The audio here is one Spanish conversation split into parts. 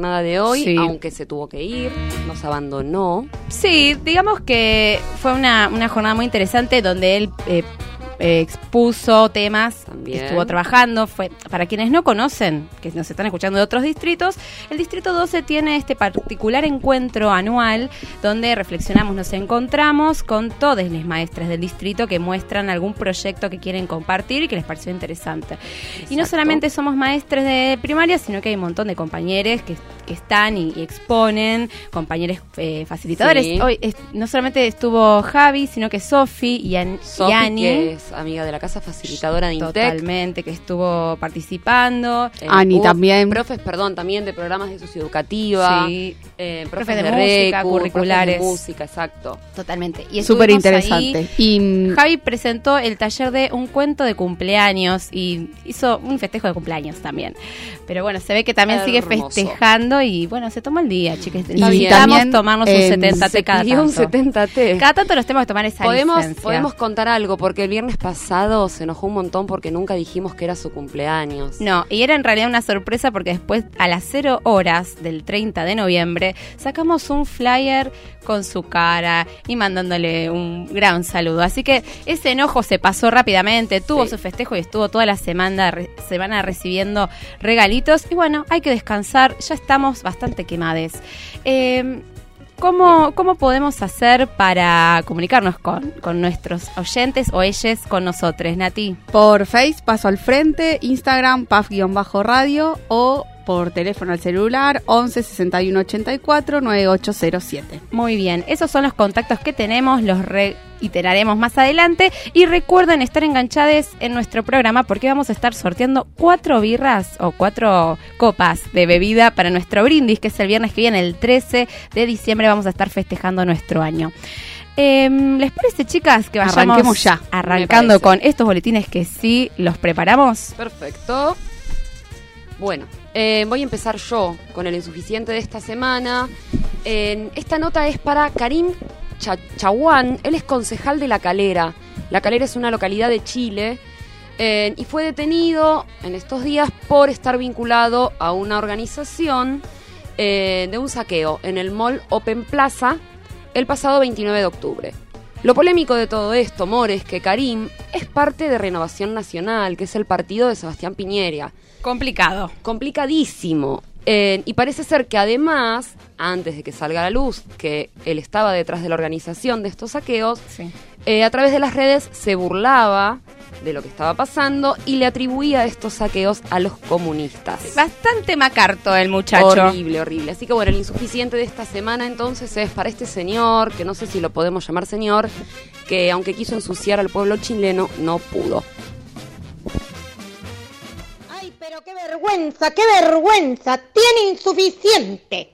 jornada de hoy, Sí. aunque se tuvo que ir, nos abandonó. Sí, digamos que fue una, una jornada muy interesante donde él eh, eh, expuso temas También. que estuvo trabajando. Fue Para quienes no conocen, que nos están escuchando de otros distritos, el Distrito 12 tiene este particular encuentro anual donde reflexionamos, nos encontramos con todas las maestras del distrito que muestran algún proyecto que quieren compartir y que les pareció interesante. Y no solamente somos maestres de primaria, sino que hay un montón de compañeros que, que están y, y exponen, compañeros eh, facilitadores. Sí. Hoy es- no solamente estuvo Javi, sino que Sofi y, An- y Sofi, Ani. que es amiga de la casa facilitadora de Intec. Totalmente, que estuvo participando. Eh, Ani también. Profes, perdón, también de programas de socioeducativa. Sí, eh, profes, Profes de de, música, recu, curriculares. profes de música, exacto. totalmente. Y Súper interesante. ahí. Y Javi presentó el taller de un cuento de cumpleaños y hizo un festejo de cumpleaños también. Pero bueno, se ve que también sigue Hermoso. festejando y bueno, se tomó el día, chicas. Y Necesitamos también, tomarnos eh, un 70 Se t cada pidió un tanto. 70T. Cada tanto nos tenemos que tomar esa Podemos, licencia. podemos contar algo, porque el viernes pasado se enojó un montón porque nunca dijimos que era su cumpleaños. No, y era en realidad una sorpresa porque después a las 0 horas del 30 de noviembre sacamos un flyer con su cara y mandándole un gran saludo. Así que ese enojo se pasó rápidamente, tuvo Sí. su festejo y estuvo toda la semana, re- semana recibiendo regalitos. Y bueno, hay que descansar, ya estamos bastante quemades. Eh, ¿Cómo, ¿Cómo podemos hacer para comunicarnos con, con nuestros oyentes o ellos con nosotros, Nati? por Face, paso al frente, Instagram, paf-radio o por teléfono al celular 11 61 84 9807. Muy bien, esos son los contactos que tenemos, los reiteraremos más adelante y recuerden estar enganchados en nuestro programa porque vamos a estar sorteando cuatro birras o cuatro copas de bebida para nuestro brindis, que es el viernes que viene, el 13 de diciembre, vamos a estar festejando nuestro año. Em, ¿Les parece, chicas, que vayamos Arranquemos ya. arrancando con estos boletines que sí los preparamos? Perfecto. Bueno, eh, voy a empezar yo con el insuficiente de esta semana. Esta nota es para Karim Cha- Chaguán. Él es concejal de La Calera. La Calera es una localidad de Chile. y fue detenido en estos días por estar vinculado a una organización eh, de un saqueo en el mall Open Plaza el pasado 29 de octubre. Lo polémico de todo esto, More, es que Karim es parte de Renovación Nacional, que es el partido de Sebastián Piñera. Complicado. Complicadísimo. Eh, y parece ser que además, antes de que salga a la luz que él estaba detrás de la organización de estos saqueos, Sí. eh, a través de las redes se burlaba de lo que estaba pasando y le atribuía estos saqueos a los comunistas. Bastante macarto el muchacho. Horrible, horrible. Así que bueno, el insuficiente de esta semana entonces es para este señor, que no sé si lo podemos llamar señor, que aunque quiso ensuciar al pueblo chileno, no pudo. Ay, pero qué vergüenza, qué vergüenza. Tiene insuficiente.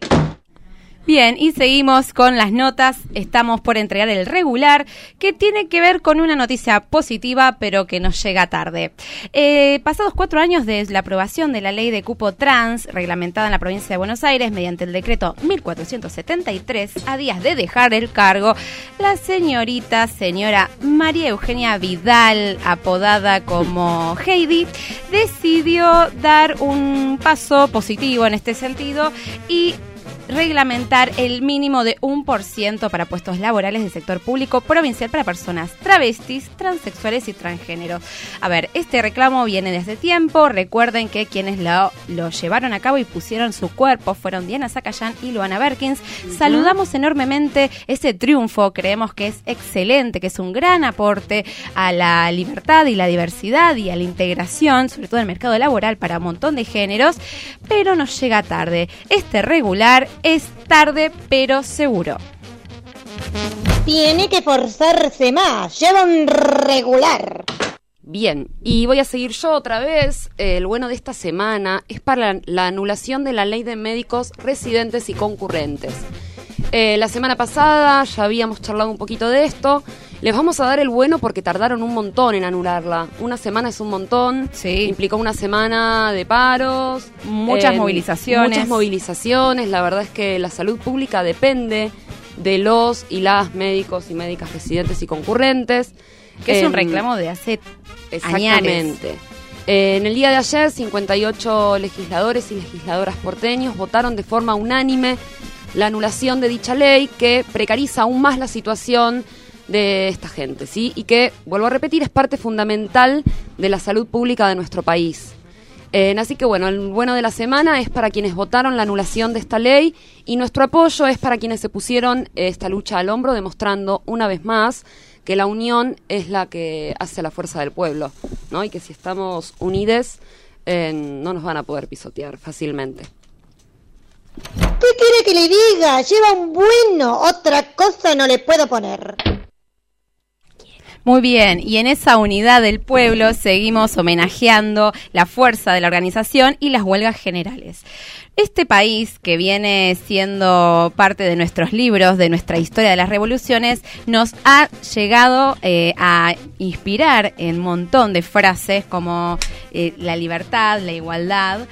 Bien, y seguimos con las notas. Estamos por entregar el regular, que tiene que ver con una noticia positiva, pero que nos llega tarde. Eh, pasados cuatro años desde la aprobación de la ley de cupo trans, reglamentada en la provincia de Buenos Aires mediante el decreto 1473, a días de dejar el cargo, la señorita, señora María Eugenia Vidal, apodada como Heidi, decidió dar un paso positivo en este sentido y reglamentar el mínimo de un por ciento para puestos laborales del sector público provincial para personas travestis, transexuales y transgénero. A ver, este reclamo viene desde tiempo. Recuerden que quienes lo, lo llevaron a cabo y pusieron su cuerpo fueron Diana Zacayán y Luana Berkins. Saludamos enormemente ese triunfo. Creemos que es excelente, que es un gran aporte a la libertad y la diversidad y a la integración, sobre todo en el mercado laboral para un montón de géneros, pero nos llega tarde. Este regular es tarde pero seguro. Tiene que forzarse más. Lleva un regular. Bien, y voy a seguir yo otra vez. El bueno de esta semana es para la, la anulación de la ley de médicos residentes y concurrentes. Eh, la semana pasada ya habíamos charlado un poquito de esto. Les vamos a dar el bueno porque tardaron un montón en anularla. Una semana es un montón. Sí. Implicó una semana de paros. Muchas eh, movilizaciones. Muchas movilizaciones. La verdad es que la salud pública depende de los y las médicos y médicas residentes y concurrentes. Que es un Em, reclamo de hace añares. Exactamente. Eh, en el día de ayer, 58 legisladores y legisladoras porteños votaron de forma unánime la anulación de dicha ley que precariza aún más la situación de esta gente, ¿sí? Y que, vuelvo a repetir, es parte fundamental de la salud pública de nuestro país. Eh, así que bueno, el bueno de la semana es para quienes votaron la anulación de esta ley y nuestro apoyo es para quienes se pusieron esta lucha al hombro, demostrando una vez más que la unión es la que hace la fuerza del pueblo, ¿no? Y que si estamos unides eh, no nos van a poder pisotear fácilmente. ¿Qué quiere que le diga? Lleva un bueno, otra cosa no le puedo poner. Muy bien, y en esa unidad del pueblo seguimos homenajeando la fuerza de la organización y las huelgas generales. Este país, que viene siendo parte de nuestros libros, de nuestra historia de las revoluciones, nos ha llegado eh, a inspirar en un montón de frases como eh, la libertad, la igualdad.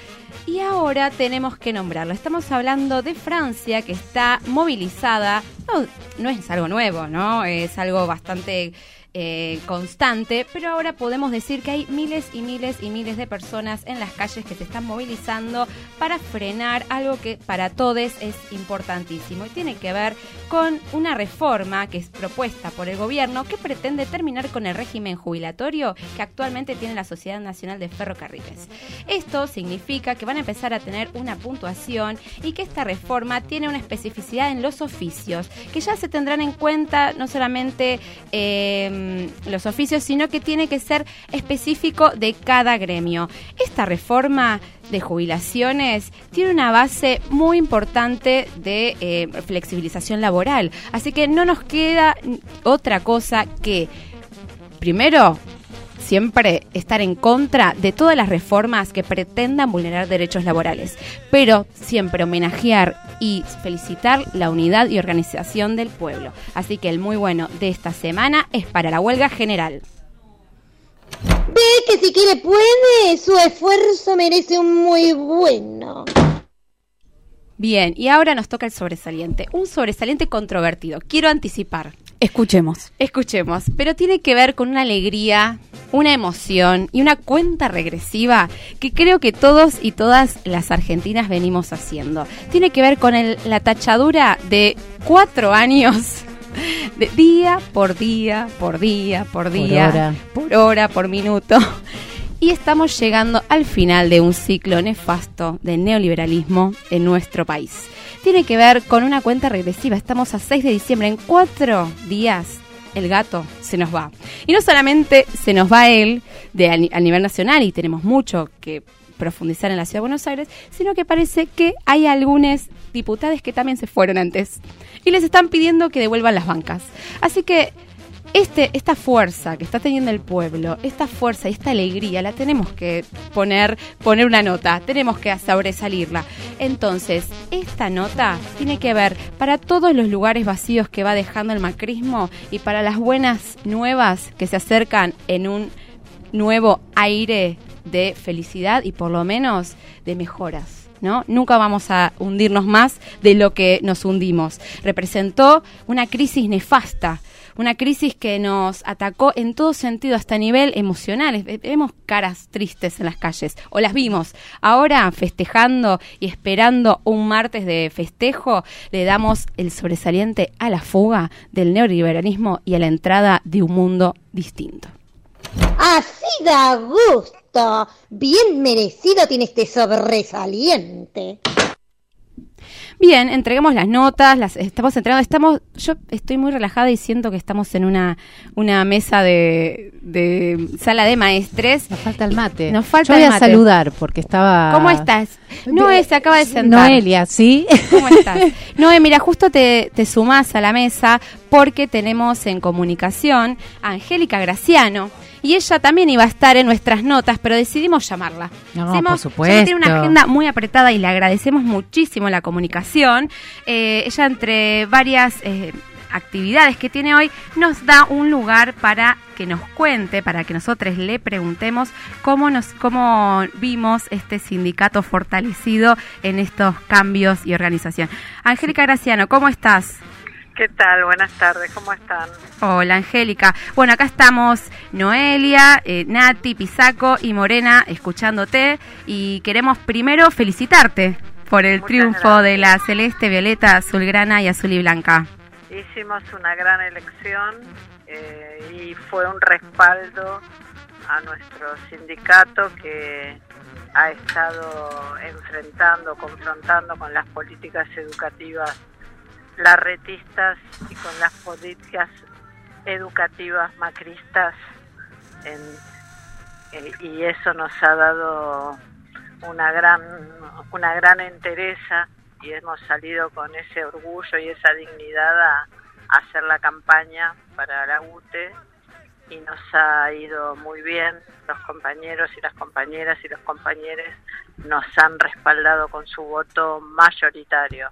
Y ahora tenemos que nombrarlo. Estamos hablando de Francia, que está movilizada. No, no es algo nuevo, ¿no? Es algo bastante eh, constante, pero ahora podemos decir que hay miles y miles y miles de personas en las calles que se están movilizando para frenar algo que para todos es importantísimo y tiene que ver con una reforma que es propuesta por el gobierno que pretende terminar con el régimen jubilatorio que actualmente tiene la Sociedad Nacional de Ferrocarriles. Esto significa que van a empezar a tener una puntuación y que esta reforma tiene una especificidad en los oficios que ya se tendrán en cuenta no solamente eh, Los oficios, sino que tiene que ser específico de cada gremio. Esta reforma de jubilaciones tiene una base muy importante de eh, flexibilización laboral. Así que no nos queda otra cosa que, primero, siempre estar en contra de todas las reformas que pretendan vulnerar derechos laborales, pero siempre homenajear y felicitar la unidad y organización del pueblo. Así que el muy bueno de esta semana es para la huelga general. Ve que si quiere puede, su esfuerzo merece un muy bueno. Bien, y ahora nos toca el sobresaliente, un sobresaliente controvertido. Quiero anticipar. Escuchemos. Escuchemos, pero tiene que ver con una alegría, una emoción y una cuenta regresiva que creo que todos y todas las argentinas venimos haciendo. Tiene que ver con la tachadura de cuatro años de día por día, por día, por día, por hora, por, minuto. Y estamos llegando al final de un ciclo nefasto de neoliberalismo en nuestro país. Tiene que ver con una cuenta regresiva. Estamos a 6 de diciembre. En cuatro días el gato se nos va. Y no solamente se nos va él de, a, nivel nacional y tenemos mucho que profundizar en la Ciudad de Buenos Aires, sino que parece que hay algunos diputados que también se fueron antes y les están pidiendo que devuelvan las bancas. Así que este, esta fuerza que está teniendo el pueblo, esta fuerza y esta alegría, la tenemos que poner, poner una nota, tenemos que sobresalirla. Entonces, esta nota tiene que ver para todos los lugares vacíos que va dejando el macrismo y para las buenas nuevas que se acercan en un nuevo aire de felicidad y por lo menos de mejoras. ¿No? Nunca vamos a hundirnos más de lo que nos hundimos. Representó una crisis nefasta una crisis que nos atacó en todo sentido, hasta a nivel emocional. Vemos caras tristes en las calles, o las vimos. Ahora, festejando y esperando un martes de festejo, le damos el sobresaliente a la fuga del neoliberalismo y a la entrada de un mundo distinto. Así da gusto. Bien merecido tiene este sobresaliente. Bien, entreguemos las notas, las estamos entregando, estamos, yo estoy muy relajada y siento que estamos en una, una mesa de, de sala de maestres. Nos falta el mate. Nos falta yo voy el a saludar porque estaba. ¿Cómo estás? Noé se acaba de sentar. Noelia, ¿sí? ¿Cómo estás? Noé, mira, justo te, te sumás a la mesa porque tenemos en comunicación a Angélica Graciano y ella también iba a estar en nuestras notas, pero decidimos llamarla. No, por supuesto. tiene una agenda muy apretada y le agradecemos muchísimo la comunicación. Eh, ella entre varias... Eh, actividades que tiene hoy, nos da un lugar para que nos cuente, para que nosotros le preguntemos cómo, nos, cómo vimos este sindicato fortalecido en estos cambios y organización. Angélica Graciano, ¿cómo estás? ¿Qué tal? Buenas tardes, ¿cómo están? Hola, Angélica. Bueno, acá estamos Noelia, eh, Nati, Pisaco y Morena escuchándote y queremos primero felicitarte por el Muchas triunfo gracias. de la celeste, violeta, azulgrana y azul y blanca. Hicimos una gran elección eh, y fue un respaldo a nuestro sindicato que ha estado enfrentando, confrontando con las políticas educativas larretistas y con las políticas educativas macristas en- eh, y eso nos ha dado una gran una gran entereza y hemos salido con ese orgullo y esa dignidad a hacer la campaña para la UTE y nos ha ido muy bien. Los compañeros y las compañeras y los compañeros nos han respaldado con su voto mayoritario.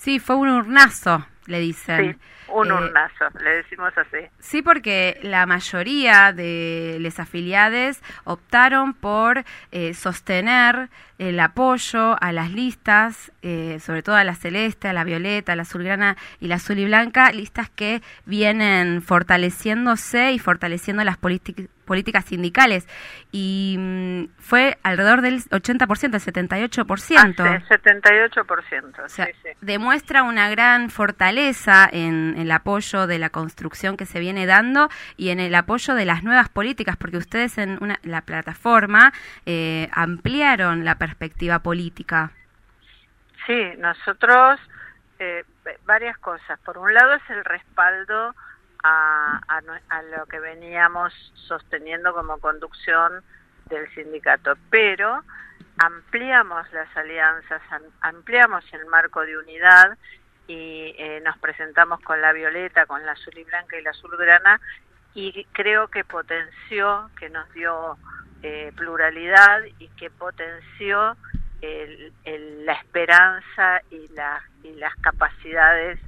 Sí, fue un urnazo, le dicen. Sí, un Eh, urnazo, le decimos así. Sí, porque la mayoría de los afiliados optaron por eh, sostener el apoyo a las listas, eh, sobre todo a la celeste, a la violeta, a la azulgrana y la azul y blanca, listas que vienen fortaleciéndose y fortaleciendo las polític- políticas sindicales. Y mm, fue alrededor del 80%, el 78%. Hace 78%, O sea, sí, sí. demuestra una gran fortaleza en, el apoyo de la construcción que se viene dando y en el apoyo de las nuevas políticas, porque ustedes en una- la plataforma eh, ampliaron la perspectiva política. Sí, nosotros eh, varias cosas. Por un lado es el respaldo a, a a lo que veníamos sosteniendo como conducción del sindicato, pero ampliamos las alianzas, am- ampliamos el marco de unidad y eh, nos presentamos con la violeta, con la azul y blanca y la azulgrana y creo que potenció, que nos dio eh, pluralidad y que potenció el- el- la esperanza y, la- y las capacidades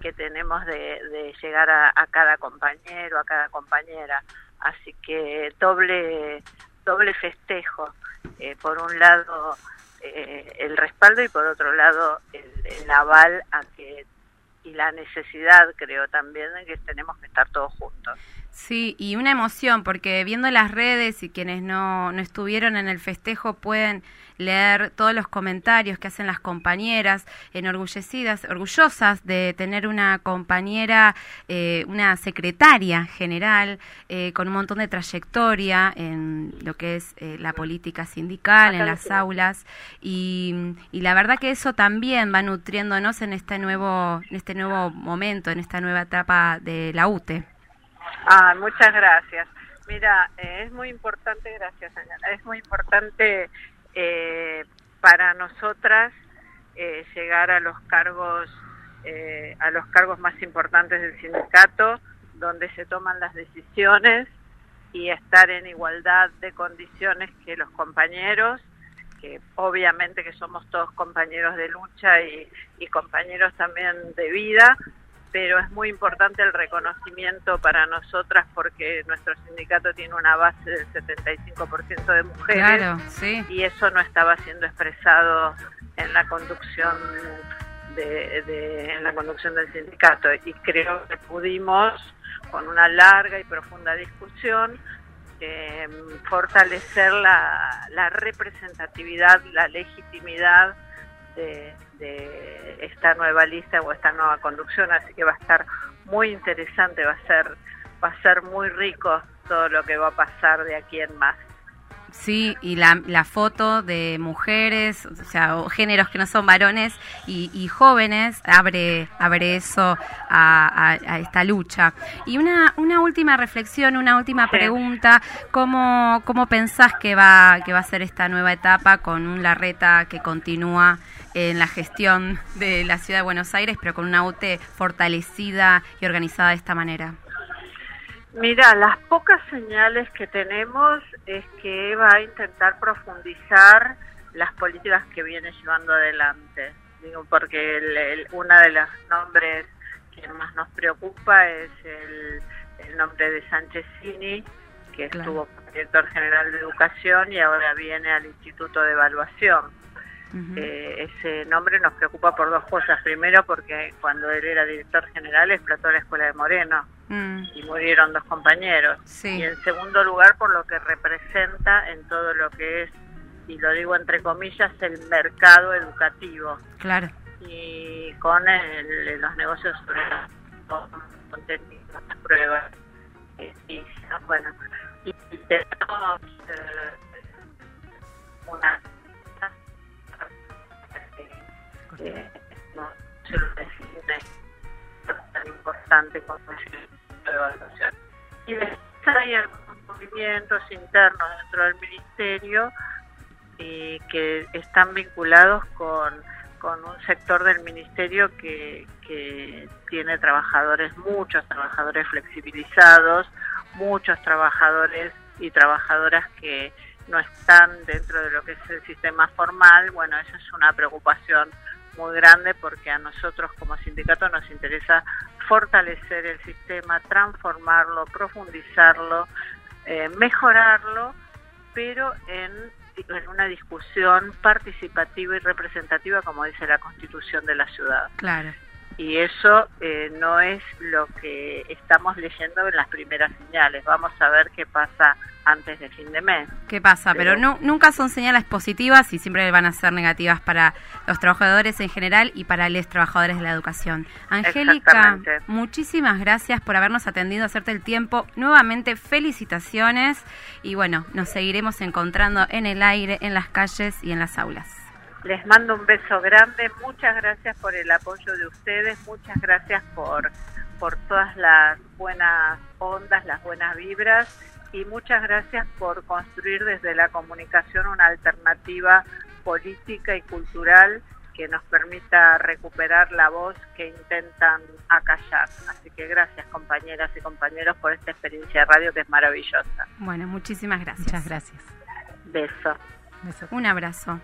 que tenemos de, de llegar a, a cada compañero, a cada compañera. Así que doble, doble festejo. Eh, por un lado eh, el respaldo y por otro lado el, el aval a que y la necesidad creo también de que tenemos que estar todos juntos. Sí, y una emoción, porque viendo las redes y quienes no, no estuvieron en el festejo pueden leer todos los comentarios que hacen las compañeras, enorgullecidas, orgullosas de tener una compañera, eh, una secretaria general eh, con un montón de trayectoria en lo que es eh, la política sindical, en las sí. aulas, y, y la verdad que eso también va nutriéndonos en este nuevo, en este nuevo momento, en esta nueva etapa de la UTE. Ah, muchas gracias. Mira, eh, es muy importante, gracias, señora, es muy importante eh, para nosotras eh, llegar a los cargos, eh, a los cargos más importantes del sindicato, donde se toman las decisiones y estar en igualdad de condiciones que los compañeros, que obviamente que somos todos compañeros de lucha y, y compañeros también de vida, pero es muy importante el reconocimiento para nosotras porque nuestro sindicato tiene una base del 75% de mujeres Claro, sí. y eso no estaba siendo expresado en la conducción de, de- en la conducción del sindicato y creo que pudimos con una larga y profunda discusión eh, fortalecer la, la representatividad, la legitimidad de, de esta nueva lista o esta nueva conducción, así que va a estar muy interesante, va a ser va a ser muy rico todo lo que va a pasar de aquí en más. Sí, y la, la foto de mujeres, o sea, o géneros que no son varones y, y jóvenes, abre, abre eso a, a- a esta lucha. Y una, una última reflexión, una última pregunta, ¿cómo, ¿cómo pensás que va, que va a ser esta nueva etapa con un Larreta que continúa en la gestión de la ciudad de Buenos Aires, pero con una UTE fortalecida y organizada de esta manera? Mira, las pocas señales que tenemos es que va a intentar profundizar las políticas que viene llevando adelante. Digo, porque el, el- uno de los nombres que más nos preocupa es el, el nombre de Sánchez Cini, que Claro. estuvo como director general de educación y ahora viene al Instituto de Evaluación. Eh, ese nombre nos preocupa por dos cosas. Primero, porque cuando él era director general explotó la escuela de Moreno Mm, y murieron dos compañeros. Sí. Y en segundo lugar, por lo que representa en todo lo que es, y lo digo entre comillas, el mercado educativo claro. y con el- los negocios sobre las pruebas. Y, bueno, y y tenemos eh, una eh, no se lo define tan importante como es la evaluación. Y después hay algunos movimientos internos dentro del ministerio y que están vinculados con, con un sector del ministerio que, que tiene trabajadores, muchos trabajadores flexibilizados, muchos trabajadores y trabajadoras que no están dentro de lo que es el sistema formal. Bueno, eso es una preocupación muy grande porque a nosotros como sindicato nos interesa fortalecer el sistema, transformarlo, profundizarlo, eh, mejorarlo, pero en, en una discusión participativa y representativa, como dice la Constitución de la ciudad. Claro. Y eso eh, no es lo que estamos leyendo en las primeras señales. Vamos a ver qué pasa antes de fin de mes. ¿Qué pasa? Pero, Pero- no, nunca son señales positivas y siempre van a ser negativas para los trabajadores en general y para los trabajadores de la educación. Angélica, muchísimas gracias por habernos atendido, hacerte el tiempo. Nuevamente, felicitaciones y bueno, nos seguiremos encontrando en el aire, en las calles y en las aulas. Les mando un beso grande, muchas gracias por el apoyo de ustedes, muchas gracias por, por todas las buenas ondas, las buenas vibras y muchas gracias por construir desde la comunicación una alternativa política y cultural que nos permita recuperar la voz que intentan acallar. Así que gracias compañeras y compañeros por esta experiencia de radio que es maravillosa. Bueno, muchísimas gracias. Muchas gracias. Beso. Beso. Un abrazo.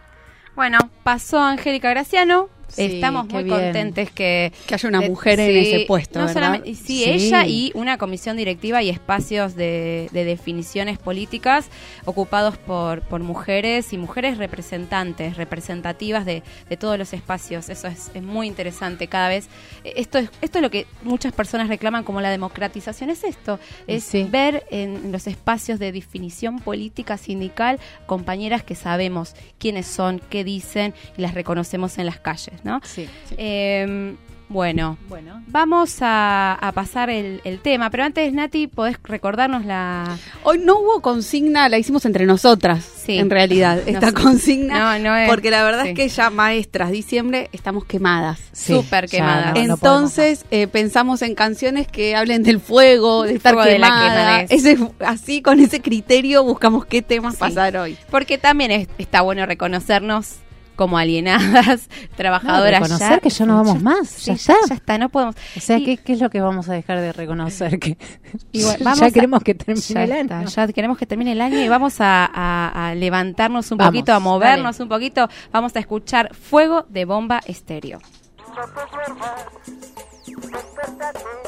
Bueno, pasó Angélica Graciano. Sí, Estamos muy bien. contentes que Que haya una de- mujer en ese puesto, no ¿verdad? solamente- sí, Sí. ella y una comisión directiva y espacios de, de definiciones políticas ocupados por, por mujeres y mujeres representantes, representativas de, de todos los espacios. Eso es, es muy interesante cada vez. Eh, Esto es, esto es lo que muchas personas reclaman como la democratización. Es esto, es ver en los espacios de definición política sindical compañeras que sabemos quiénes son, qué dicen y las reconocemos en las calles, ¿no? Sí. Eh, bueno, Bueno. vamos a, a pasar el, el tema, pero antes, Nati, ¿podés recordarnos la...? Hoy no hubo consigna, la hicimos entre nosotras, Sí. en realidad, No esta consigna. No, no es- porque la verdad sí. es que ya maestras, diciembre, estamos quemadas. Súper ya quemada. no- no Entonces eh, pensamos en canciones que hablen del fuego, de Del estar fuego, de la. Ese, así, con ese criterio, buscamos qué temas Sí. pasar hoy. Porque también es- está bueno reconocernos como alienadas, No, trabajadoras. reconocer que ya no vamos más, sí, ya está. Ya está, no podemos. O sea, Y- ¿qué, qué es lo que vamos a dejar de reconocer? Que Igual, ya a- queremos que termine Ya, el está, año. ya queremos que termine el año y vamos a, a- a levantarnos un Vamos, poquito, a movernos dale. un poquito. Vamos a escuchar Fuego de Bomba Estéreo. Eleven,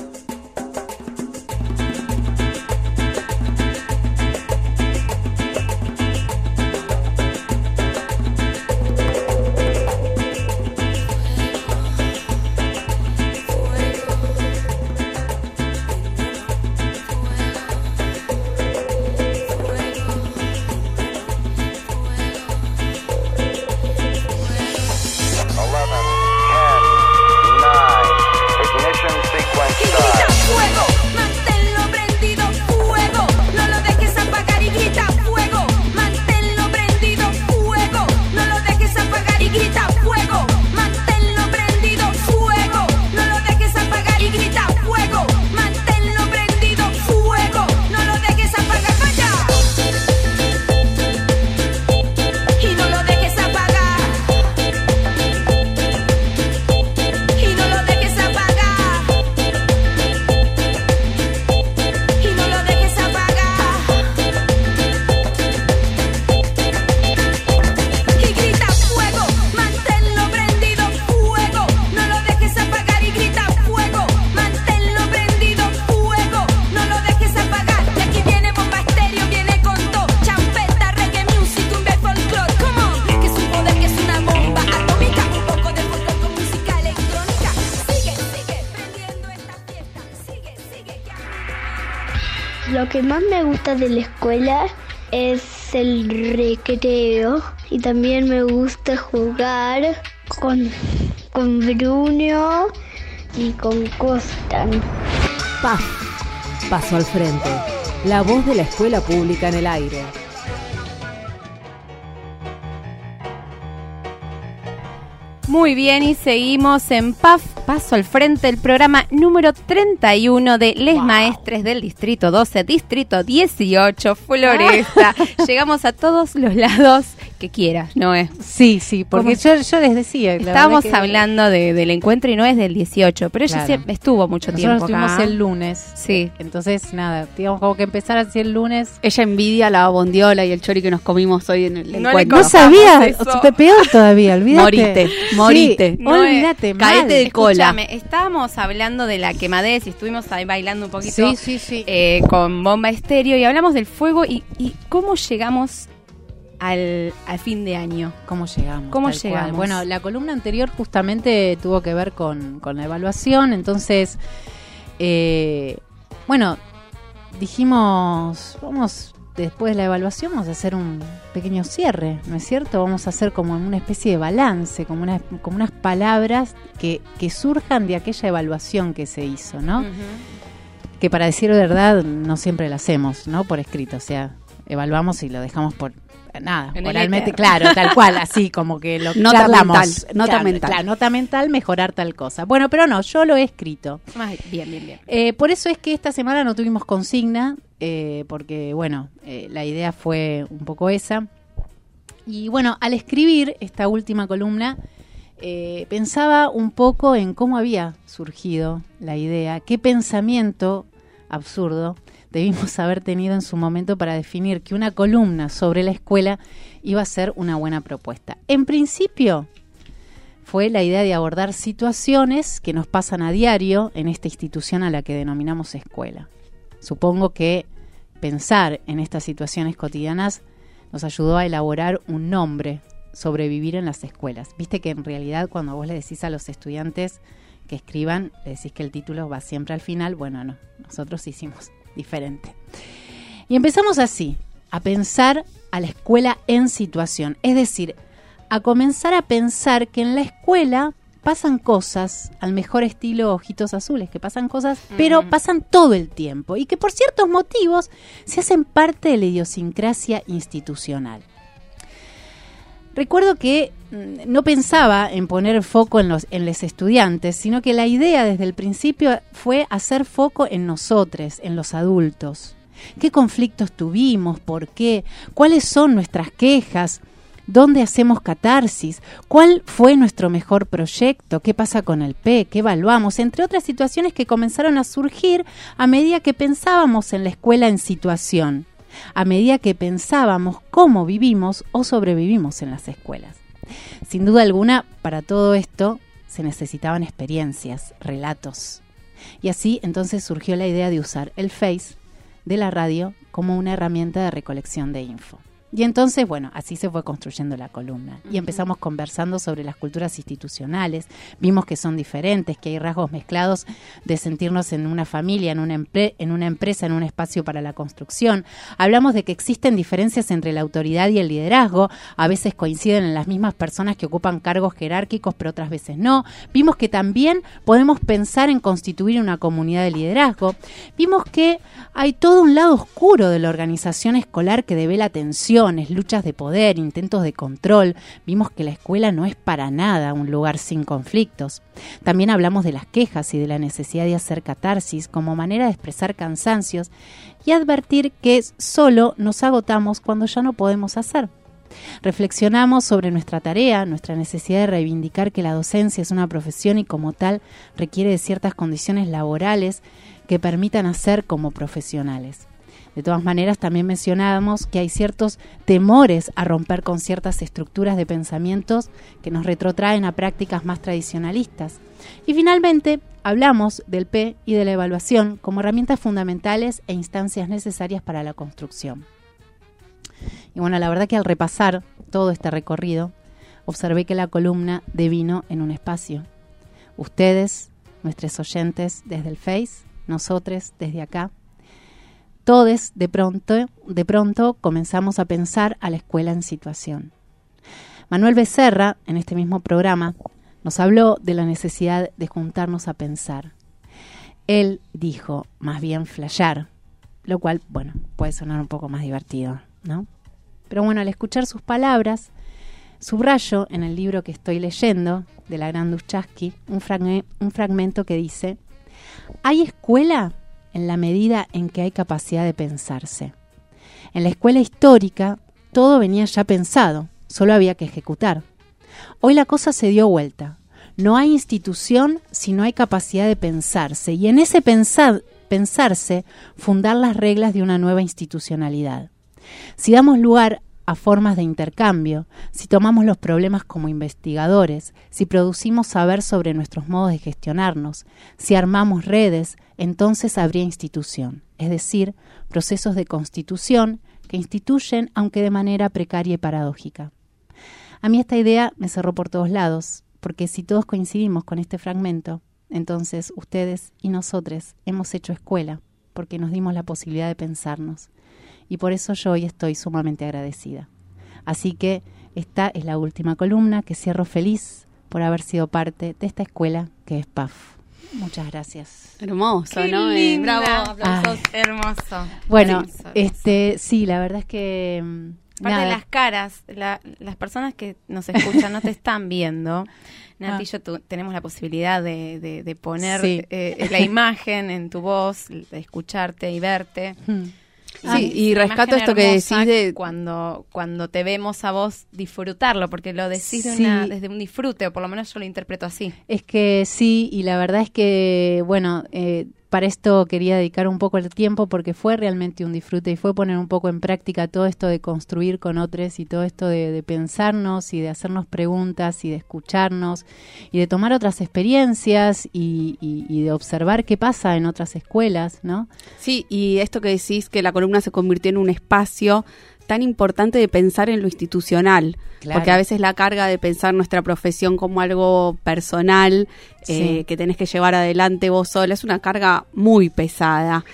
gusta de la escuela es el recreo y también me gusta jugar con, con Bruno y con Costan. PAF, paso al frente. La voz de la escuela pública en el aire. Muy bien, y seguimos en PAF, paso al frente, el programa número 31 de Les Maestres del Distrito 12, Distrito 18, Floresta. Llegamos a todos los lados que quieras, ¿no es? Sí, sí, porque yo, yo les decía. Estábamos que hablando de- del encuentro y no es del 18, pero ella Claro. estuvo mucho Nosotros tiempo acá. estuvimos el lunes. Sí. Entonces, nada, digamos como que empezar así el lunes. Ella envidia la bondiola y el chori que nos comimos hoy en el No encuentro. No sabía, peor todavía, olvídate. Morite, morite. Sí, No olvídate. Caete de cola. Escúchame, estábamos hablando de la quemadez y estuvimos ahí bailando un poquito Sí, sí, sí. eh, con bomba estéreo y hablamos del fuego y, y cómo llegamos al, al fin de año. ¿Cómo llegamos? ¿Cómo cual. llegamos? Bueno, la columna anterior justamente tuvo que ver con, con la evaluación, entonces, eh, bueno, dijimos, vamos, después de la evaluación vamos a hacer un pequeño cierre, ¿no es cierto? Vamos a hacer como una especie de balance, como, una, como unas palabras que, que surjan de aquella evaluación que se hizo, ¿no? que para decir verdad no siempre la hacemos, ¿no? Por escrito, o sea, evaluamos y lo dejamos por nada, En oralmente, claro, tal cual, así como que lo Nota charlamos. mental, nota Claro, mental. claro, nota mental, mejorar tal cosa. Bueno, pero no, yo lo he escrito. Ay, bien, bien, bien. Eh, por eso es que esta semana no tuvimos consigna, eh, porque bueno, eh, la idea fue un poco esa. Y bueno, al escribir esta última columna, eh, pensaba un poco en cómo había surgido la idea, qué pensamiento absurdo debimos haber tenido en su momento para definir que una columna sobre la escuela iba a ser una buena propuesta. En principio, fue la idea de abordar situaciones que nos pasan a diario en esta institución a la que denominamos escuela. Supongo que pensar en estas situaciones cotidianas nos ayudó a elaborar un nombre sobre vivir en las escuelas. Viste que en realidad cuando vos le decís a los estudiantes que escriban, le decís que el título va siempre al final. Bueno, no, nosotros hicimos diferente. Y empezamos así, a pensar a la escuela en situación, es decir, a comenzar a pensar que en la escuela pasan cosas al mejor estilo ojitos azules, que pasan cosas, pero pasan todo el tiempo y que por ciertos motivos se hacen parte de la idiosincrasia institucional. Recuerdo que mm, no pensaba en poner foco en los, en los estudiantes, sino que la idea desde el principio fue hacer foco en nosotros, en los adultos. ¿Qué conflictos tuvimos? ¿Por qué? ¿Cuáles son nuestras quejas? ¿Dónde hacemos catarsis? ¿Cuál fue nuestro mejor proyecto? ¿Qué pasa con el P? ¿Qué evaluamos? Entre otras situaciones que comenzaron a surgir a medida que pensábamos en la escuela en situación, a medida que pensábamos cómo vivimos o sobrevivimos en las escuelas. Sin duda alguna, para todo esto se necesitaban experiencias, relatos. Y así entonces surgió la idea de usar el Face de la radio como una herramienta de recolección de info. Y entonces, bueno, así se fue construyendo la columna. Y empezamos conversando sobre las culturas institucionales. Vimos que son diferentes, que hay rasgos mezclados de sentirnos en una familia, en una, en una empresa, en un espacio para la construcción. Hablamos de que existen diferencias entre la autoridad y el liderazgo. A veces coinciden en las mismas personas que ocupan cargos jerárquicos, pero otras veces no. Vimos que también podemos pensar en constituir una comunidad de liderazgo. Vimos que hay todo un lado oscuro de la organización escolar que devela luchas de poder, intentos de control. Vimos que la escuela no es para nada un lugar sin conflictos. También hablamos de las quejas y de la necesidad de hacer catarsis como manera de expresar cansancios y advertir que solo nos agotamos cuando ya no podemos hacer. Reflexionamos sobre nuestra tarea, nuestra necesidad de reivindicar que la docencia es una profesión y como tal requiere de ciertas condiciones laborales que permitan hacer como profesionales. De todas maneras, también mencionábamos que hay ciertos temores a romper con ciertas estructuras de pensamientos que nos retrotraen a prácticas más tradicionalistas. Y finalmente, hablamos del P y de la evaluación como herramientas fundamentales e instancias necesarias para la construcción. Y bueno, la verdad que al repasar todo este recorrido, observé que la columna devino en un espacio. Ustedes, nuestros oyentes desde el Face, nosotros desde acá, Todos de pronto, de pronto comenzamos a pensar a la escuela en situación. Manuel Becerra, en este mismo programa, nos habló de la necesidad de juntarnos a pensar. Él dijo, más bien flashear, lo cual, bueno, puede sonar un poco más divertido, ¿no? Pero bueno, al escuchar sus palabras, subrayo en el libro que estoy leyendo, de la gran Duchaski, un, fragme- un fragmento que dice, hay escuela en la medida en que hay capacidad de pensarse. En la escuela histórica todo venía ya pensado, solo había que ejecutar. Hoy la cosa se dio vuelta. No hay institución si no hay capacidad de pensarse y en ese pensar, pensarse fundar las reglas de una nueva institucionalidad. Si damos lugar a formas de intercambio, si tomamos los problemas como investigadores, si producimos saber sobre nuestros modos de gestionarnos, si armamos redes, entonces habría institución, es decir, procesos de constitución que instituyen aunque de manera precaria y paradójica. A mí esta idea me cerró por todos lados, porque si todos coincidimos con este fragmento, entonces ustedes y nosotros hemos hecho escuela, porque nos dimos la posibilidad de pensarnos. Y por eso yo hoy estoy sumamente agradecida. Así que esta es la última columna que cierro feliz por haber sido parte de esta escuela que es PAF. Muchas gracias. Hermoso, Qué ¿no? Eh, linda. bravo, aplausos. Ay, hermoso. Bueno, Hermoso, hermoso. este sí, la verdad es que mm, Aparte de las caras, la- las personas que nos escuchan no te están viendo. Nati y yo tu- tenemos la posibilidad de, de- de poner Sí. eh, la imagen en tu voz, de escucharte y verte. mm, Sí, y rescato esto que decís de- cuando cuando te vemos a vos disfrutarlo, porque lo decís de una- desde un disfrute, o por lo menos yo lo interpreto así. Es que sí, y la verdad es que, bueno, eh, para esto quería dedicar un poco el tiempo porque fue realmente un disfrute y fue poner un poco en práctica todo esto de construir con otros y todo esto de, de pensarnos y de hacernos preguntas y de escucharnos y de tomar otras experiencias y, y- y de observar qué pasa en otras escuelas, ¿no? Sí, y esto que decís que la columna se convirtió en un espacio tan importante de pensar en lo institucional, Claro. porque a veces la carga de pensar nuestra profesión como algo personal eh, que tenés que llevar adelante vos sola es una carga muy pesada.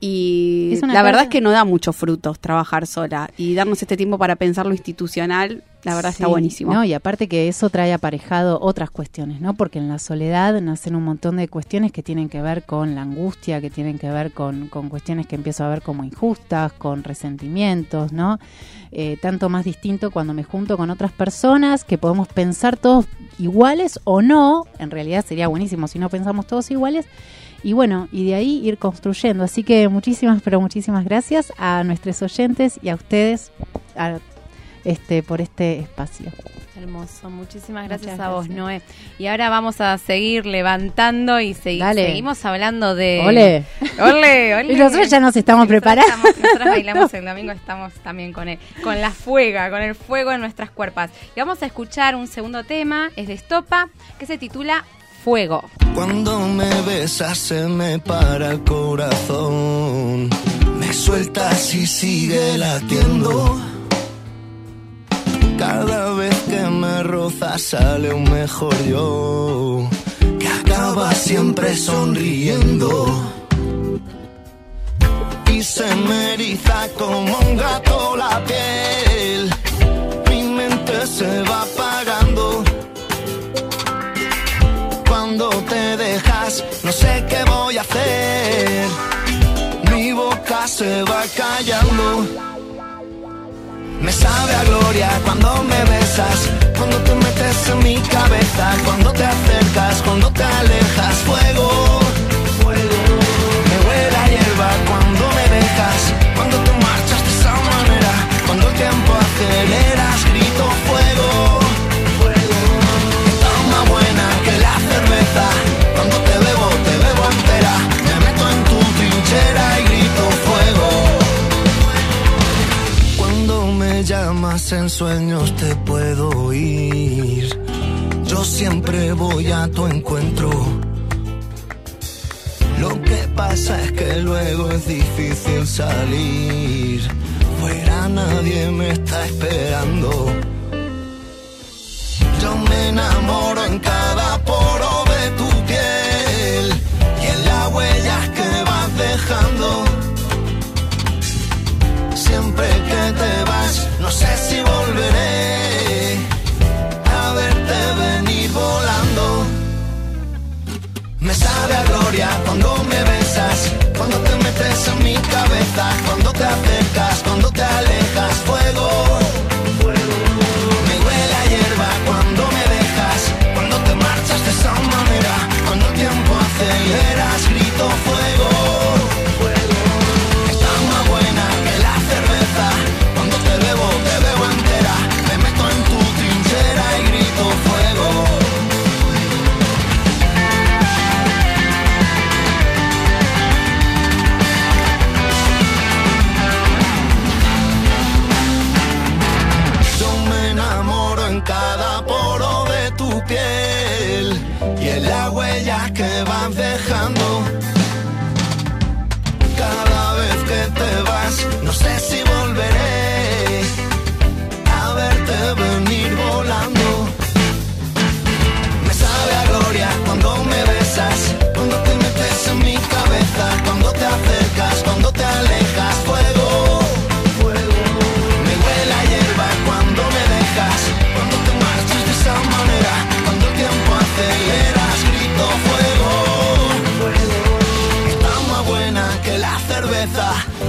Y la verdad es que no da muchos frutos trabajar sola y darnos este tiempo para pensar lo institucional, la verdad está Sí, buenísimo. No, y aparte que eso trae aparejado otras cuestiones, ¿no? Porque en la soledad nacen un montón de cuestiones que tienen que ver con la angustia, que tienen que ver con, con cuestiones que empiezo a ver como injustas, con resentimientos, ¿no? Eh, tanto más distinto cuando me junto con otras personas que podemos pensar todos iguales o no, en realidad sería buenísimo si no pensamos todos iguales, y bueno, y de ahí ir construyendo. Así que muchísimas, pero muchísimas gracias a nuestros oyentes y a ustedes a- este, por este espacio. Hermoso, muchísimas gracias a vos. Noé. Y ahora vamos a seguir levantando y segui- Dale. seguimos hablando de... ¡Ole! ¡Ole, ole! Y nosotros ya nos estamos preparando. estamos- nosotros bailamos el domingo, estamos también con el, con la fuega, con el fuego en nuestras cuerpas. Y vamos a escuchar un segundo tema, es de Estopa, que se titula Cuando me besas se me para el corazón. Me sueltas y sigue latiendo. Cada vez que me rozas sale un mejor yo. Que acaba siempre sonriendo. Y se me eriza como un gato la piel. Mi mente se va apagando. No sé qué voy a hacer. Mi boca se va callando. Me sabe a gloria cuando me besas, cuando te metes en mi cabeza, cuando te acercas, cuando te alejas. Fuego. Llamas en sueños te puedo oír. Yo siempre voy a tu encuentro. Lo que pasa es que luego es difícil salir. Fuera nadie me está esperando. Yo me enamoro en cada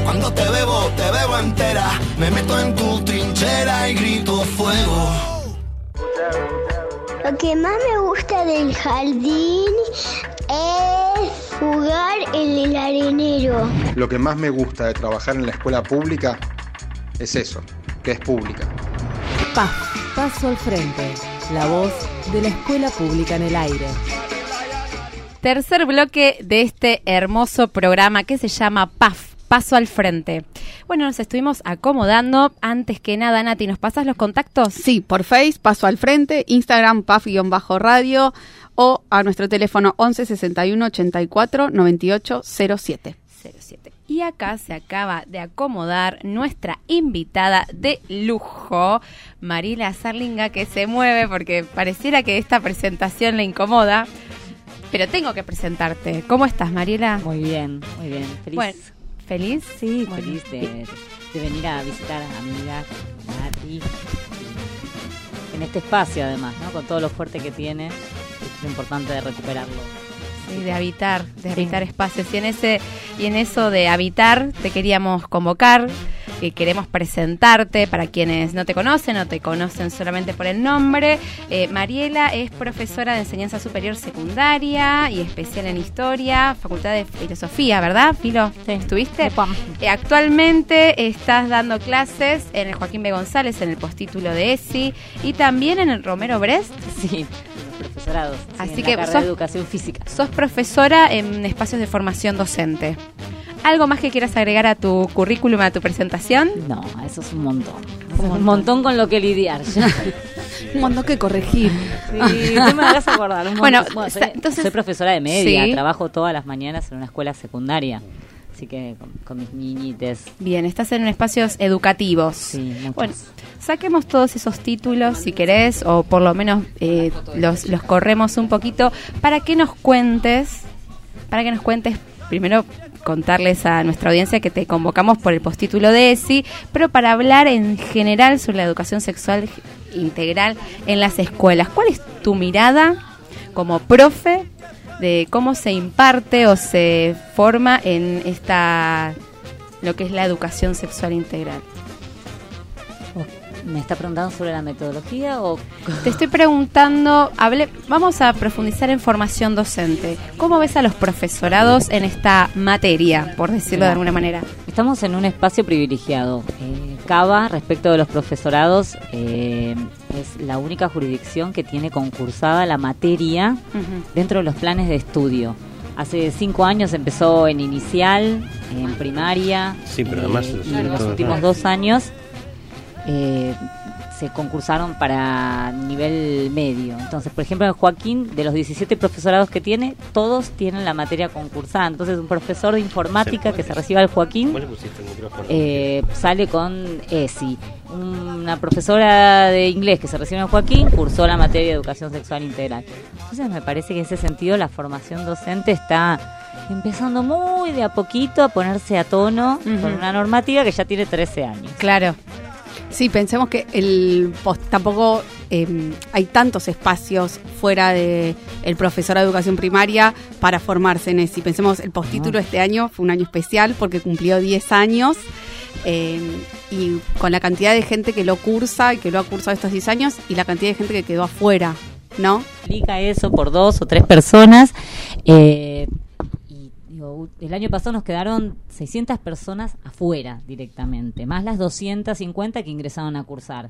cuando te bebo, te bebo entera, me meto en tu trinchera y grito fuego. Lo que más me gusta del jardín es jugar en el arenero. Lo que más me gusta de trabajar en la escuela pública es eso, que es pública. Paso al Frente, la voz de la escuela pública en el aire. Tercer bloque de este hermoso programa que se llama PAF, Paso al Frente. Bueno, nos estuvimos acomodando. Antes que nada, Nati, ¿nos pasas los contactos? Sí, por Face, Paso al Frente, Instagram, PAF-radio o a nuestro teléfono 11 61 84 98 07. 07. Y acá se acaba de acomodar nuestra invitada de lujo, Mariela Sarlinga, que se mueve porque pareciera que esta presentación le incomoda. Pero tengo que presentarte. ¿Cómo estás, Mariela? Muy bien, muy bien. Feliz. Bueno, ¿Feliz? Sí, Bueno, feliz de, de venir a visitar a amigas, Nati. En este espacio, además, ¿no? Con todo lo fuerte que tiene, es importante de recuperarlo. Sí, de habitar, de habitar espacios. Y en ese, y en eso de habitar te queríamos convocar, queremos presentarte para quienes no te conocen o te conocen solamente por el nombre. Eh, Mariela es profesora de enseñanza superior secundaria y especial en historia, Facultad de Filosofía, ¿verdad, Filo? ¿Estuviste? Eh, actualmente estás dando clases en el Joaquín B. González, en el postítulo de ESI, y también en el Romero Brest. Sí, profesorados. sí, Así en que la carrera sos- de educación física. Sos profesora en espacios de formación docente. ¿Algo más que quieras agregar a tu currículum, a tu presentación? No, eso es un montón. Es un montón con lo que lidiar. ya. Un montón que corregir. Sí, tú me hagas acordar. un Bueno, soy, entonces- soy profesora de media, Sí. trabajo todas las mañanas en una escuela secundaria. Así que con, con mis niñites. Bien, estás en espacios educativos. Sí, muchos. Bueno, saquemos todos esos títulos si querés, o por lo menos eh, los, los corremos un poquito, para que nos cuentes, para que nos cuentes, primero contarles a nuestra audiencia que te convocamos por el postítulo de ESI, pero para hablar en general sobre la educación sexual integral en las escuelas. ¿Cuál es tu mirada como profe de cómo se imparte o se forma en esta lo que es la educación sexual integral? ¿Me está preguntando sobre la metodología o Te estoy preguntando, hable, vamos a profundizar en formación docente. ¿Cómo ves a los profesorados en esta materia, por decirlo de alguna manera? Estamos en un espacio privilegiado. Eh, Cava, respecto de los profesorados, eh, es la única jurisdicción que tiene concursada la materia dentro de los planes de estudio. Hace cinco años empezó en inicial, en primaria, Sí, pero eh, además y los- en los últimos dos años eh, se concursaron para nivel medio. Entonces, por ejemplo, en Joaquín, de los 17 profesorados que tiene, todos tienen la materia concursada. Entonces, un profesor de informática que se reciba al Joaquín eh, sale con ESI. Una profesora de inglés que se recibe en Joaquín cursó la materia de educación sexual integral. Entonces me parece que en ese sentido la formación docente está empezando muy de a poquito a ponerse a tono con una normativa que ya tiene 13 años. Claro. Sí, pensemos que el post- tampoco eh, hay tantos espacios fuera de el profesor de educación primaria para formarse en ESI. Pensemos, el postítulo Ah. este año fue un año especial porque cumplió 10 años eh, y con la cantidad de gente que lo cursa y que lo ha cursado estos 10 años y la cantidad de gente que quedó afuera, ¿no? Multiplica eso por dos o tres personas. eh, el año pasado nos quedaron 600 personas afuera directamente, más las 250 que ingresaron a cursar.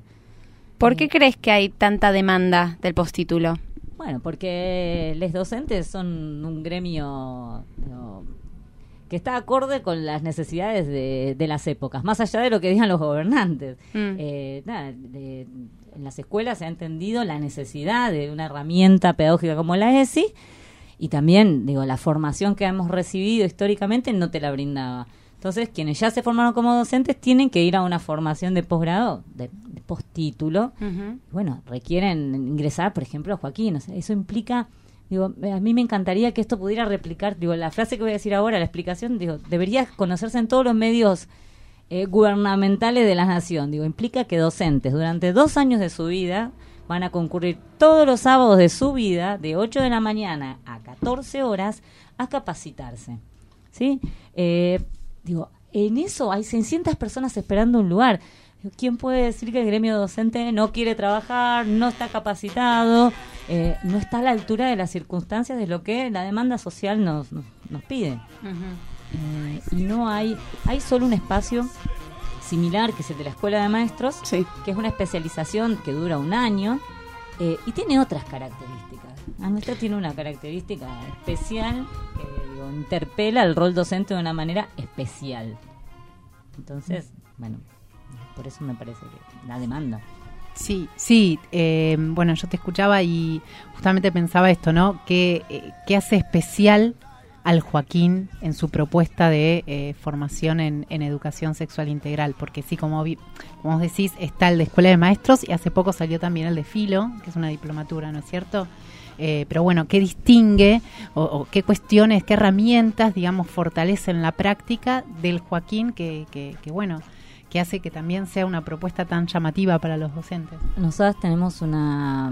¿Por qué crees que hay tanta demanda del postítulo? Bueno, porque los docentes son un gremio que está acorde con las necesidades de, de las épocas, más allá de lo que digan los gobernantes. Mm. Eh, nada, de- en las escuelas se ha entendido la necesidad de una herramienta pedagógica como la ESI y también, digo, la formación que hemos recibido históricamente no te la brindaba. Entonces, quienes ya se formaron como docentes tienen que ir a una formación de posgrado, de, de postítulo, bueno, requieren ingresar, por ejemplo, a Joaquín. O sea, eso implica, digo, a mí me encantaría que esto pudiera replicar, digo, la frase que voy a decir ahora, la explicación, digo, debería conocerse en todos los medios eh, gubernamentales de la nación. Digo, implica que docentes durante dos años de su vida van a concurrir todos los sábados de su vida, de 8 de la mañana a 14 horas, a capacitarse. ¿Sí? Eh, digo, en eso hay 600 personas esperando un lugar. ¿Quién puede decir que el gremio docente no quiere trabajar, no está capacitado, eh, no está a la altura de las circunstancias de lo que la demanda social nos, nos, nos pide? Eh, y no hay, hay solo un espacio similar que es el de la Escuela de Maestros, que es una especialización que dura un año eh, y tiene otras características. La nuestra tiene una característica especial que digo, interpela el rol docente de una manera especial. Entonces, bueno, por eso me parece que la demanda. Sí, sí. eh, bueno, yo te escuchaba y justamente pensaba esto, ¿no? ¿Qué, eh, qué hace especial al Joaquín en su propuesta de eh, formación en, educación sexual integral? Porque sí, como, vos decís, está el de Escuela de Maestros y hace poco salió también el de Filo, que es una diplomatura, ¿no es cierto? Eh, pero bueno, ¿qué distingue o, qué cuestiones, qué herramientas, digamos, fortalecen la práctica del Joaquín que, que, que, bueno, que hace que también sea una propuesta tan llamativa para los docentes? Nosotras tenemos una,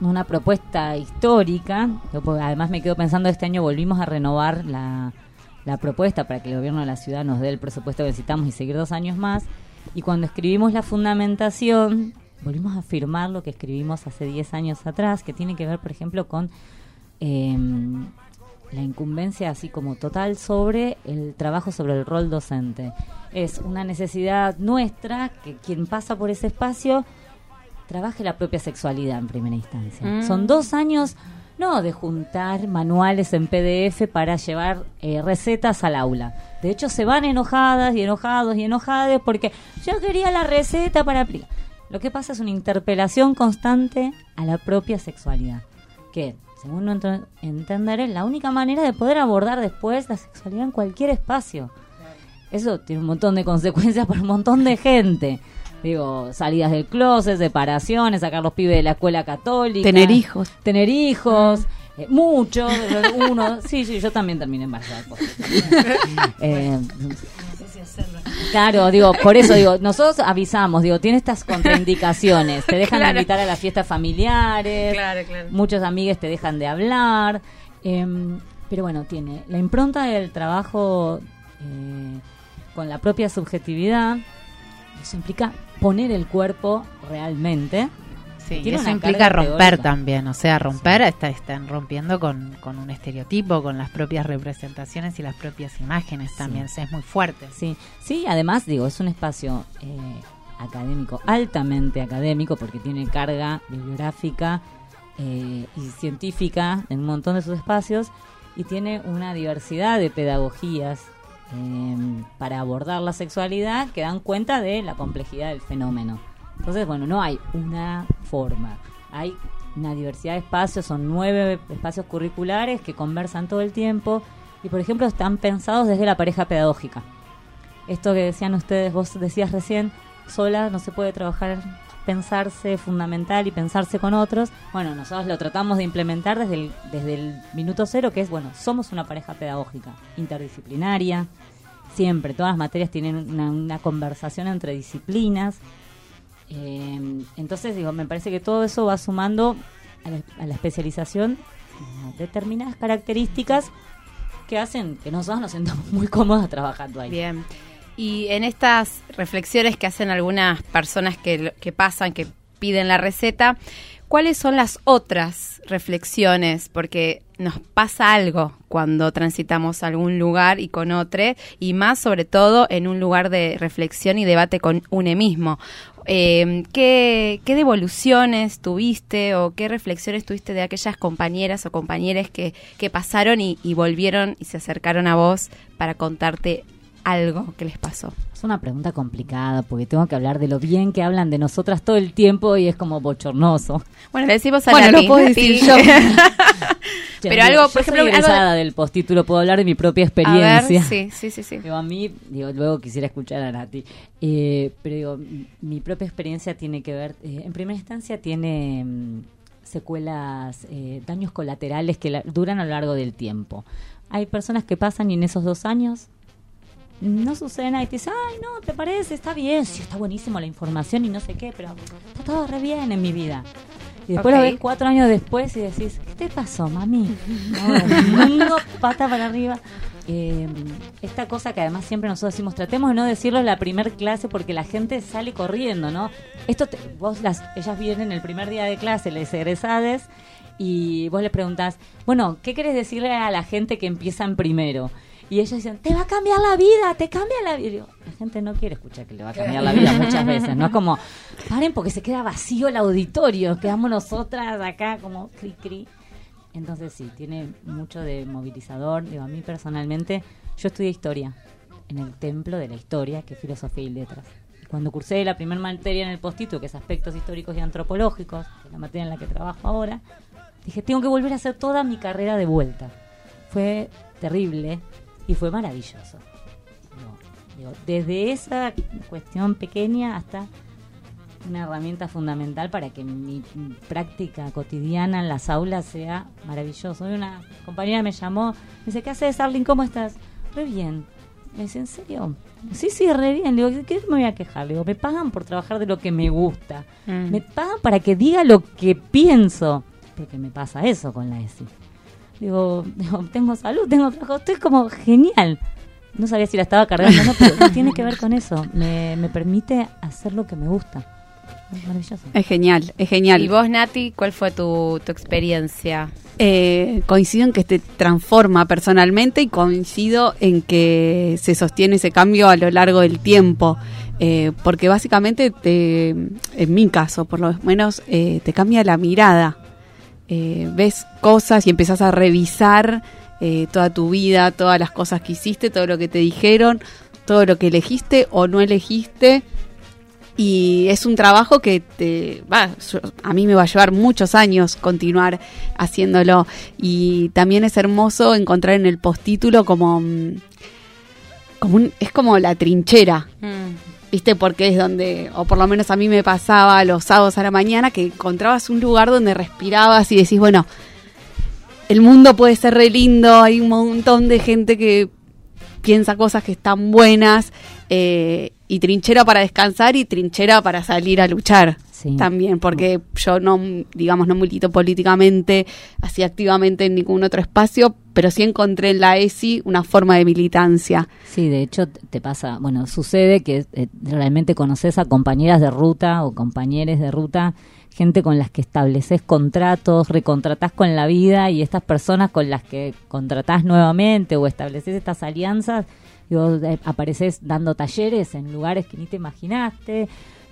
una propuesta histórica, yo, además me quedo pensando, este año volvimos a renovar la, la propuesta para que el gobierno de la ciudad nos dé el presupuesto que necesitamos y seguir dos años más. Y cuando escribimos la fundamentación, volvimos a firmar lo que escribimos hace 10 años atrás, que tiene que ver, por ejemplo, con eh, la incumbencia así como total sobre el trabajo sobre el rol docente. Es una necesidad nuestra que quien pasa por ese espacio trabaje la propia sexualidad en primera instancia. Mm. Son dos años no de juntar manuales en PDF para llevar eh, recetas al aula. De hecho, se van enojadas y enojados y enojadas porque yo quería la receta para aplicar. Lo que pasa es una interpelación constante a la propia sexualidad, que, según nuestro entender, es la única manera de poder abordar después la sexualidad en cualquier espacio. Eso tiene un montón de consecuencias para un montón de gente. Digo, salidas del closet, separaciones, sacar los pibes de la escuela católica. Tener hijos. Tener hijos. eh, muchos, uno. Sí, sí, yo también terminé embarazada. Eh, Claro, digo, por eso digo, nosotros avisamos, digo, tiene estas contraindicaciones, te dejan de invitar a las fiestas familiares, Claro, claro. muchos amigues te dejan de hablar, em, pero bueno, tiene la impronta del trabajo eh, con la propia subjetividad, eso implica poner el cuerpo realmente. Sí, Tiene eso implica romper teórica. también, o sea, romper está, están rompiendo con, con un estereotipo, con las propias representaciones y las propias imágenes también, o sea, es muy fuerte. Sí, sí, además digo, es un espacio eh, académico, altamente académico, porque tiene carga bibliográfica eh, y científica en un montón de sus espacios y tiene una diversidad de pedagogías eh, para abordar la sexualidad que dan cuenta de la complejidad del fenómeno. Entonces, bueno, no hay una forma, hay una diversidad de espacios, son nueve espacios curriculares que conversan todo el tiempo y, por ejemplo, están pensados desde la pareja pedagógica. Esto que decían ustedes, vos decías recién, sola no se puede trabajar, pensarse fundamental y pensarse con otros. Bueno, nosotros lo tratamos de implementar desde el, desde el minuto cero, que es, bueno, somos una pareja pedagógica interdisciplinaria, siempre, todas las materias tienen una, conversación entre disciplinas. Eh, entonces, digo, me parece que todo eso va sumando a la, a la especialización a determinadas características que hacen que nosotros nos sentamos muy cómodos trabajando ahí. Bien. Y en estas reflexiones que hacen algunas personas que, que pasan, que piden la receta, ¿cuáles son las otras reflexiones? Porque nos pasa algo cuando transitamos algún lugar y con otro, y más sobre todo en un lugar de reflexión y debate con uno mismo. Eh, ¿qué, ¿Qué devoluciones tuviste o qué reflexiones tuviste de aquellas compañeras o compañeros que, que pasaron y, y volvieron y se acercaron a vos para contarte algo que les pasó? Es una pregunta complicada porque tengo que hablar de lo bien que hablan de nosotras todo el tiempo y es como bochornoso. Bueno, le decimos a Bueno, lo puedo decir yo. Pero Yo- algo, yo por ejemplo, algo de- del postítulo, puedo hablar de mi propia A experiencia. ver, sí, sí, sí, sí. Digo, a mí, digo, luego quisiera escuchar a Nati, Eh, pero digo, mi propia experiencia tiene que ver, eh, en primera instancia tiene mm, secuelas, eh, daños colaterales que la- duran a lo largo del tiempo. Hay personas que pasan y en esos dos años no sucede nada y te dicen, ay, no, ¿te parece? Está bien, sí, está buenísimo la información y no sé qué, pero está todo re bien en mi vida. Y después Ok. lo ves cuatro años después y decís, ¿qué te pasó, mami? No, pata para arriba. Eh, esta cosa que además siempre nosotros decimos, tratemos de no decirlo en la primer clase porque la gente sale corriendo, ¿no? Esto, te- vos las, ellas vienen el primer día de clase, les egresades, y vos les preguntás, bueno, ¿qué querés decirle a la gente que empiezan primero? Y ellos dicen, te va a cambiar la vida, te cambia la vida. La gente no quiere escuchar que le va a cambiar la vida muchas veces, ¿no? Es como, paren porque se queda vacío el auditorio, quedamos nosotras acá como cri cri. Entonces sí, tiene mucho de movilizador. Digo, a mí personalmente, yo estudié historia en el templo de la historia, que es filosofía y letras. Y cuando cursé la primera materia en el postito, que es aspectos históricos y antropológicos, que es la materia en la que trabajo ahora, dije, tengo que volver a hacer toda mi carrera de vuelta. Fue terrible y fue maravilloso. Digo, desde esa cuestión pequeña hasta una herramienta fundamental para que mi práctica cotidiana en las aulas sea maravilloso. Hoy una compañera me llamó, me dice, ¿qué haces, Arlene? ¿Cómo estás? Re bien. Me dice, ¿en serio? Sí, sí, re bien. Le digo, ¿qué me voy a quejar? Le digo, me pagan por trabajar de lo que me gusta. Mm. Me pagan para que diga lo que pienso. Porque me pasa eso con la ESI. Digo, digo, tengo salud, tengo trabajo, estoy como genial. No sabía si la estaba cargando o no, pero tiene que ver con eso. Me, me permite hacer lo que me gusta. Es maravilloso. Es genial, es genial. Y vos, Nati, ¿cuál fue tu, tu experiencia? Eh, coincido en que te transforma personalmente y coincido en que se sostiene ese cambio a lo largo del tiempo. Eh, porque básicamente, te, en mi caso, por lo menos, eh, te cambia la mirada. Eh, ves cosas y empezás a revisar eh, toda tu vida, todas las cosas que hiciste, todo lo que te dijeron, todo lo que elegiste o no elegiste. Y es un trabajo que te va, a mí me va a llevar muchos años continuar haciéndolo. Y también es hermoso encontrar en el postítulo como, mm, como un- es como la trinchera. ¿Viste? Porque es donde, o por lo menos a mí me pasaba los sábados a la mañana, que encontrabas un lugar donde respirabas y decís, bueno, el mundo puede ser re lindo, hay un montón de gente que piensa cosas que están buenas, eh, y trinchera para descansar y trinchera para salir a luchar también, porque yo no, digamos, no milito políticamente, así activamente en ningún otro espacio, pero sí encontré en la ESI una forma de militancia. Sí, de hecho te pasa, bueno, sucede que eh, realmente conoces a compañeras de ruta o compañeros de ruta, gente con las que estableces contratos, recontratás con la vida y estas personas con las que contratás nuevamente o estableces estas alianzas, digo, eh, apareces dando talleres en lugares que ni te imaginaste.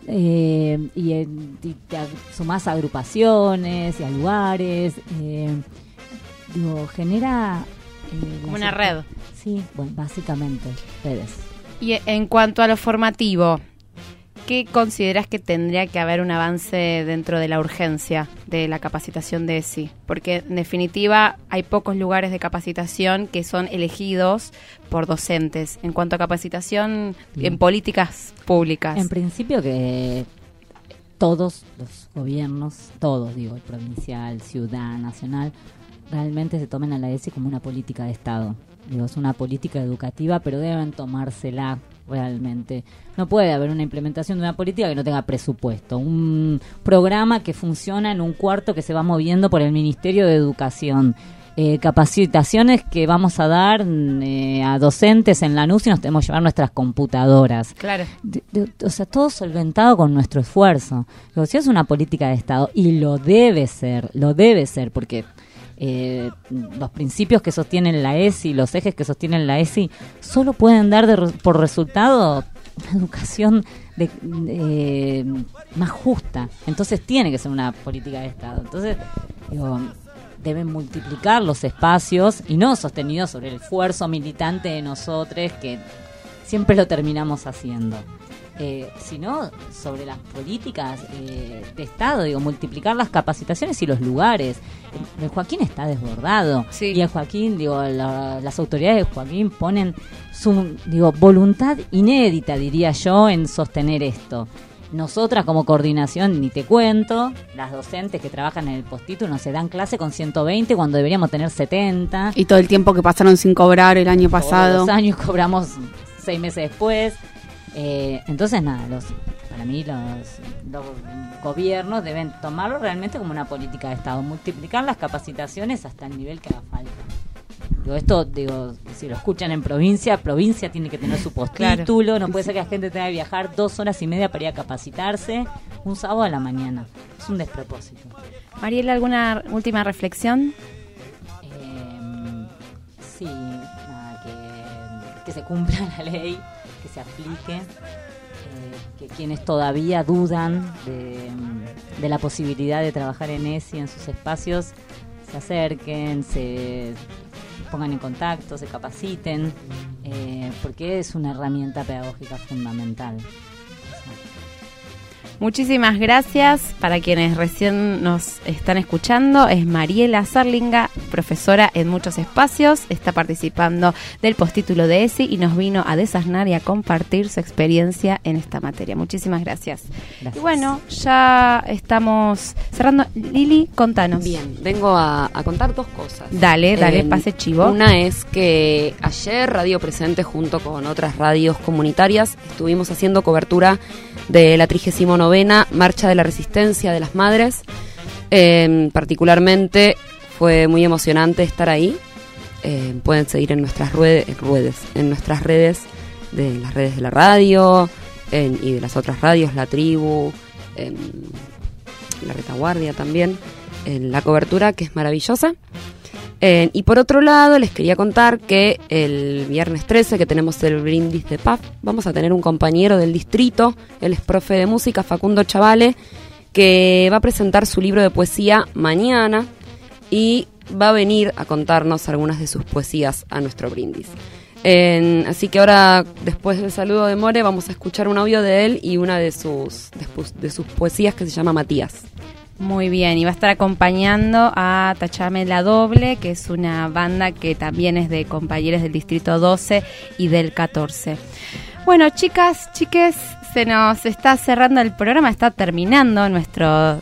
eh, y, y te sumás a agrupaciones y a lugares eh, digo genera eh, Como una red. Sí, bueno, básicamente, redes. Y en cuanto a lo formativo, ¿qué consideras que tendría que haber un avance dentro de la urgencia de la capacitación de ESI? Porque en definitiva hay pocos lugares de capacitación que son elegidos por docentes en cuanto a capacitación Bien. en políticas públicas. En principio que todos los gobiernos, todos digo, el provincial, ciudad, nacional, realmente se tomen a la ESI como una política de Estado. Digo, es una política educativa, pero deben tomársela realmente. No puede haber una implementación de una política que no tenga presupuesto. Un programa que funciona en un cuarto que se va moviendo por el Ministerio de Educación. Eh, capacitaciones que vamos a dar eh, a docentes en la NUS y nos tenemos que llevar nuestras computadoras. Claro. De- de- o sea, todo solventado con nuestro esfuerzo. Digo, si es una política de Estado, y lo debe ser, lo debe ser, porque eh, los principios que sostienen la ESI, los ejes que sostienen la ESI, solo pueden dar de por resultado una educación más justa. Entonces tiene que ser una política de Estado. Entonces, digo, deben multiplicar los espacios y no sostenidos sobre el esfuerzo militante de nosotros que siempre lo terminamos haciendo. Eh, sino sobre las políticas eh, de Estado, digo, multiplicar las capacitaciones y los lugares. El, el Joaquín está desbordado y el Joaquín, digo, la- las autoridades de Joaquín ponen su, digo, voluntad inédita, diría yo, en sostener esto. Nosotras como coordinación, ni te cuento, las docentes que trabajan en el postítulo nos se dan clase con 120 cuando deberíamos tener 70. Y todo el tiempo que pasaron sin cobrar el año pasado. Todos los años cobramos seis meses después. Eh, entonces, nada, los, para mí los, los gobiernos deben tomarlo realmente como una política de Estado, multiplicar las capacitaciones hasta el nivel que haga falta. Digo, esto, digo, si lo escuchan en provincia, provincia tiene que tener su postítulo, no puede ser que la gente tenga que viajar dos horas y media para ir a capacitarse un sábado a la mañana. Es un despropósito. Mariela, ¿alguna última reflexión? Eh, sí, nada, que, que se cumpla la ley, se aplique, eh, que quienes todavía dudan de, de la posibilidad de trabajar en ESI en sus espacios se acerquen, se pongan en contacto, se capaciten, eh, porque es una herramienta pedagógica fundamental. Muchísimas gracias para quienes recién nos están escuchando. Es Mariela Sarlinga, profesora en muchos espacios. Está participando del postítulo de ESI y nos vino a desasnar y a compartir su experiencia en esta materia. Muchísimas gracias. Y bueno, ya estamos cerrando. Lili, contanos. Bien, vengo a, a contar dos cosas. Dale, dale, Eh, pase chivo. Una es que ayer Radio Presente junto con otras radios comunitarias estuvimos haciendo cobertura de la 39 Marcha de la Resistencia de las Madres. Eh, particularmente fue muy emocionante estar ahí. Eh, pueden seguir en nuestras ruedes, en nuestras redes, de las redes de la radio en- y de las otras radios, La Tribu, em, La Retaguardia también, en la cobertura que es maravillosa. Eh, y por otro lado, les quería contar que el viernes 13, que tenemos el brindis de PAF, vamos a tener un compañero del distrito, él es profe de música, Facundo Chavale, que va a presentar su libro de poesía mañana y va a venir a contarnos algunas de sus poesías a nuestro brindis. Así que ahora, después del saludo de More, vamos a escuchar un audio de él y una de sus- de sus poesías que se llama Matías. Muy bien, y va a estar acompañando a Tachame la Doble, que es una banda que también es de compañeros del Distrito 12 y del 14. Bueno, chicas, chiques, se nos está cerrando el programa, está terminando nuestro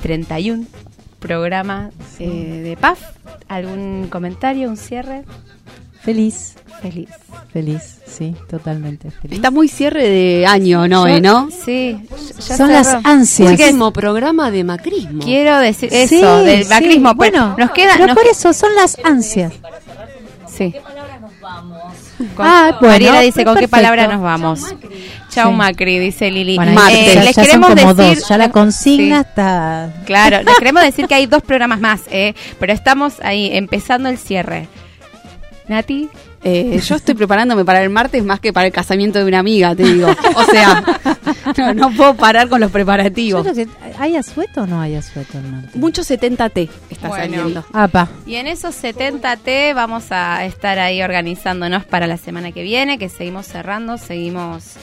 31 programa eh, de PAF. ¿Algún comentario, un cierre? Feliz. Feliz. Feliz, sí, totalmente feliz. Está muy cierre de año, Noé, ¿no? Sí, ya Son las cerró. ansias. Chiques, Último programa de macrismo. quiero decir eso, Sí, del sí, macrismo. pero Bueno, nos queda... pero nos por que- eso son las ansias. Sí. Con- Ah, bueno, Mariela dice, ¿con qué palabra nos vamos? Chau Sí. Macri, dice Lili. Bueno, Eh, ya- ya, les son queremos como decir, dos, ya la consigna Sí. está... Claro, les queremos decir que hay dos programas más, eh, pero estamos ahí empezando el cierre. Nati, Eh, yo estoy preparándome para el martes más que para el casamiento de una amiga, te digo. O sea, no, no puedo parar con los Yo preparativos. creo que- ¿Hay asueto o no hay asueto el martes? Mucho 70T está Bueno. saliendo. Apa. y en esos 70T vamos a estar ahí organizándonos para la semana que viene, que seguimos cerrando, seguimos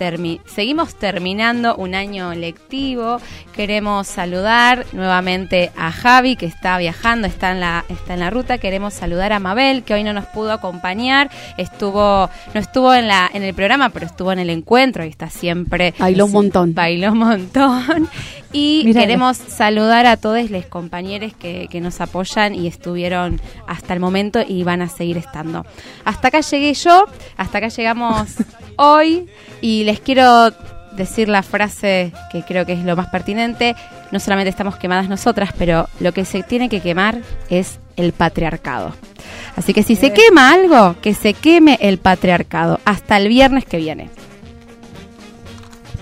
termi- seguimos terminando un año lectivo. Queremos saludar nuevamente a Javi, que está viajando, está en la, está en la ruta. Queremos saludar a Mabel, que hoy no nos pudo acompañar. Estuvo, no estuvo en la, en el programa, pero estuvo en el encuentro y está siempre. Bailó un montón. Bailó un montón. Y queremos saludar a todos los compañeros que, que nos apoyan y estuvieron hasta el momento y van a seguir estando. Hasta acá llegué yo, hasta acá llegamos hoy y les quiero decir la frase que creo que es lo más pertinente. No solamente estamos quemadas nosotras, pero lo que se tiene que quemar es el patriarcado. Así que si se quema algo, que se queme el patriarcado. Hasta el viernes que viene.